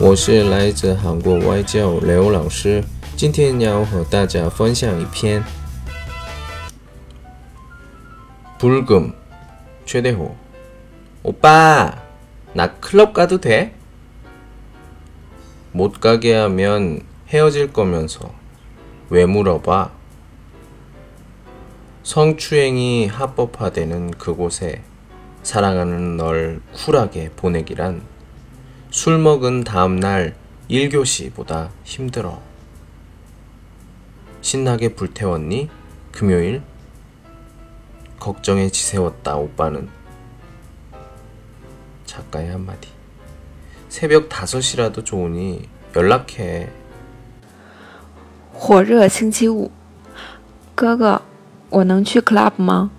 我是来自韩国外教刘老师，今天要和大家分享一篇불금최대호오빠나클럽가도돼못가게하면헤어질거면서왜물어봐 성추행이 합법화되는 그곳에 사랑하는 널 쿨하게 보내기란 술 먹은 다음날 1교시보다 힘들어. 신나게 불태웠니? 금요일? 걱정에 지새웠다, 오빠는. 작가의 한마디. 새벽 5시라도 좋으니 연락해. 火热星期五，哥哥，我能去 club 吗？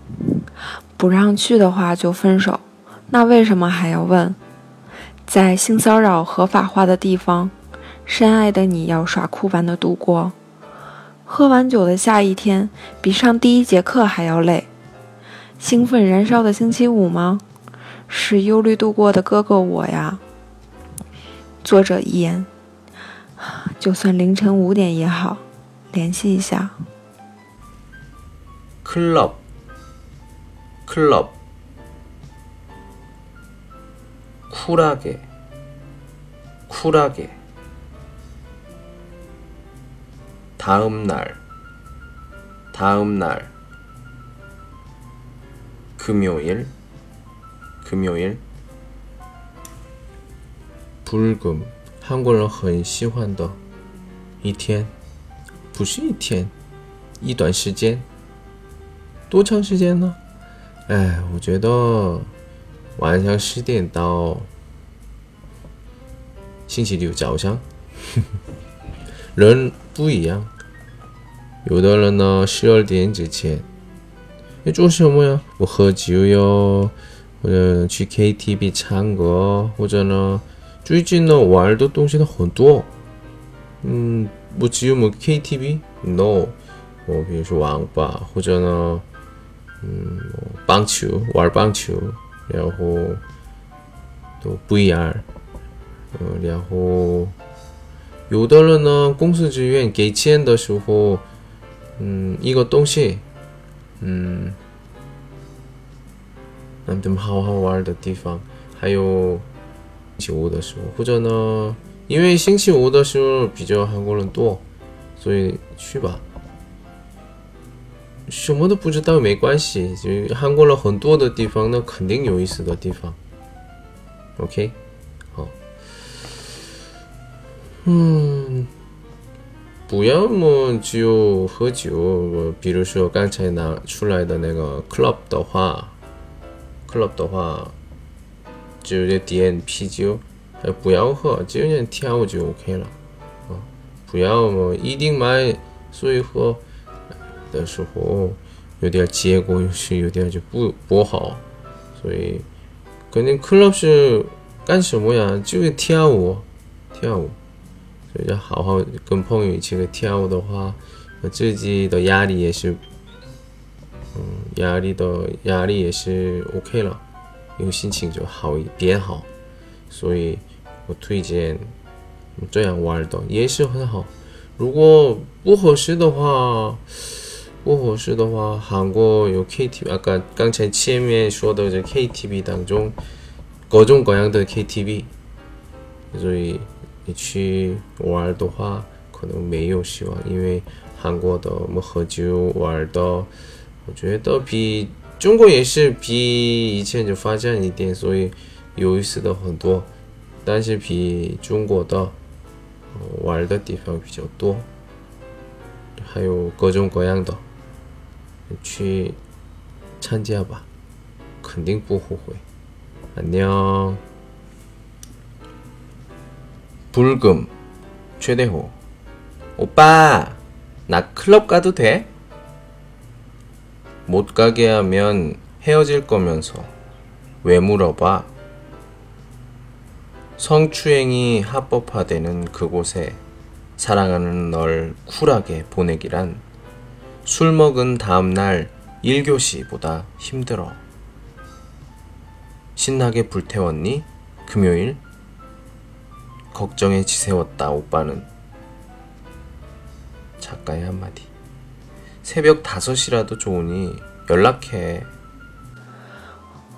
不让去的话就分手，那为什么还要问？ 在性骚扰合法化的地方，深爱的你要耍酷般的度过。喝完酒的下一天，比上第一节课还要累。兴奋燃烧的星期五吗？是忧虑度过的哥哥我呀。作者遗言：就算凌晨五点也好，联系一下。Club，Club, 쿨하게, 쿨하게. 다음 날, 다음 날. 금요일, 금요일. 불금, 한국人很喜欢的一天，不是一天，一段时间。多长时间呢？哎，我觉得 晚上十点到星期六早上，人不一样。有的人呢，十二点之前，你做什么呀？我喝酒哟，或者去 KTV 唱歌，或者呢，最近呢玩的东西都很多。嗯，不只有么 KTV，no，我比如说网吧，或者呢。嗯，棒球玩棒球，然后都不一样。嗯，然后有的人呢，公司职员给钱的时候，嗯，一个东西，嗯，让他们好好玩的地方。还有星期五的时候，或者呢，因为星期五的时候比较韩国人多，所以去吧。什么都不知道没关系，就韩国人很多的地方，那肯定有意思的地方。OK，好，嗯，不要么就喝酒，比如说刚才拿出来的那个 club 的话，club 的话，就点啤酒，不要喝，就点跳就 OK 了。啊，不要么一定买，所以喝。的时候有点结果是有点就不不好，所以肯定 club 是干什么呀？就是跳舞，跳舞。所以要好好跟朋友一起跳舞的话，自己的压力也是，嗯，压力的压力也是 OK 了，因为心情就好一点好。所以我推荐这样玩的也是很好。如果不合适的话，不合适的话，韩国有 KTV，啊，刚刚才前面说的这 KTV 当中，各种各样的 KTV，所以你去玩的话，可能没有希望，因为韩国的我们喝酒玩的，我觉得比中国也是比以前就发展一点，所以有意思的很多，但是比中国的玩的地方比较多，还有各种各样的。 去参加吧，肯定不后悔。안녕불금최대호오빠나클럽가도돼못가게하면헤어질거면서왜물어봐성추행이합법화되는그곳에사랑하는널쿨하게보내기란 술 먹은 다음날 1교시보다 힘들어. 신나게 불태웠니? 금요일? 걱정에 지새웠다 오빠는 작가의 한마디 새벽 5시라도 좋으니 연락해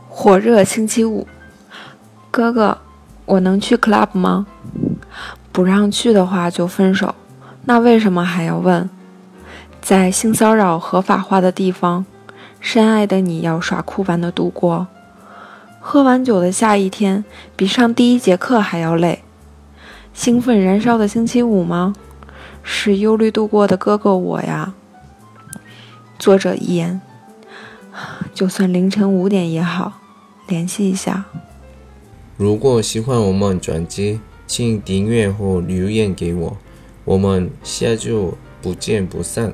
火热星期五，哥哥，我能去 club 吗？不让去的话就分手。那为什么还要问？ 在性骚扰合法化的地方，深爱的你要耍酷般的度过。喝完酒的下一天，比上第一节课还要累。兴奋燃烧的星期五吗？是忧虑度过的哥哥我呀。作者遗言：就算凌晨五点也好。联系一下。如果喜欢我们专辑，请订阅或留言给我，我们下周不见不散。